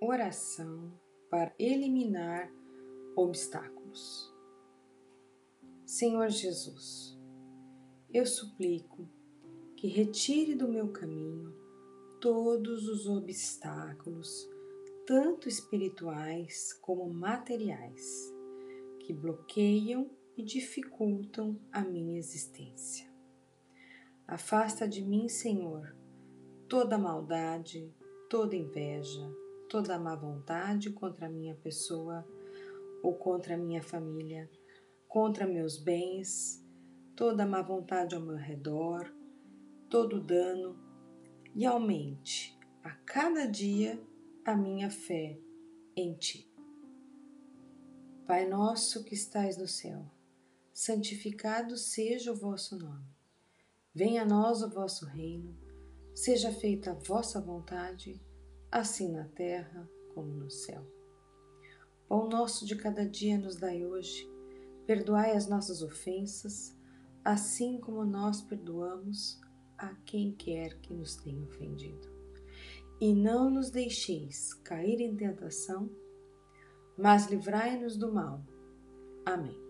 oração para eliminar obstáculos. Senhor Jesus, eu suplico que retire do meu caminho todos os obstáculos, tanto espirituais como materiais, que bloqueiam e dificultam a minha existência. Afasta de mim, Senhor, toda maldade, toda inveja, toda má vontade contra a minha pessoa ou contra a minha família, contra meus bens, toda má vontade ao meu redor, todo dano e aumente a cada dia a minha fé em Ti. Pai nosso que estais no céu, santificado seja o vosso nome. Venha a nós o vosso reino Seja feita a vossa vontade, assim na terra como no céu. Pão nosso de cada dia nos dai hoje, perdoai as nossas ofensas, assim como nós perdoamos a quem quer que nos tenha ofendido. E não nos deixeis cair em tentação, mas livrai-nos do mal. Amém.